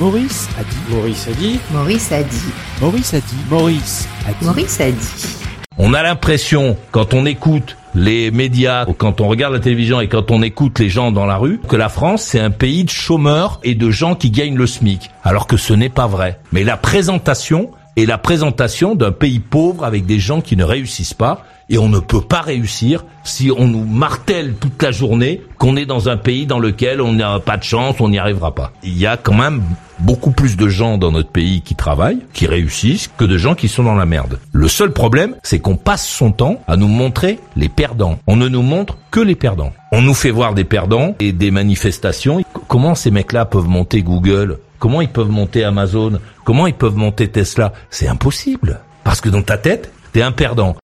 Maurice a dit. Maurice a dit. Maurice a dit. Maurice a dit. Maurice a dit. Maurice a dit. On a l'impression, quand on écoute les médias, ou quand on regarde la télévision et quand on écoute les gens dans la rue, que la France, c'est un pays de chômeurs et de gens qui gagnent le SMIC. Alors que ce n'est pas vrai. Mais la présentation est la présentation d'un pays pauvre avec des gens qui ne réussissent pas. Et on ne peut pas réussir si on nous martèle toute la journée qu'on est dans un pays dans lequel on n'a pas de chance, on n'y arrivera pas. Il y a quand même beaucoup plus de gens dans notre pays qui travaillent, qui réussissent, que de gens qui sont dans la merde. Le seul problème, c'est qu'on passe son temps à nous montrer les perdants. On ne nous montre que les perdants. On nous fait voir des perdants et des manifestations. Comment ces mecs-là peuvent monter Google Comment ils peuvent monter Amazon? Comment ils peuvent monter Tesla? C'est impossible. Parce que dans ta tête, t'es un perdant.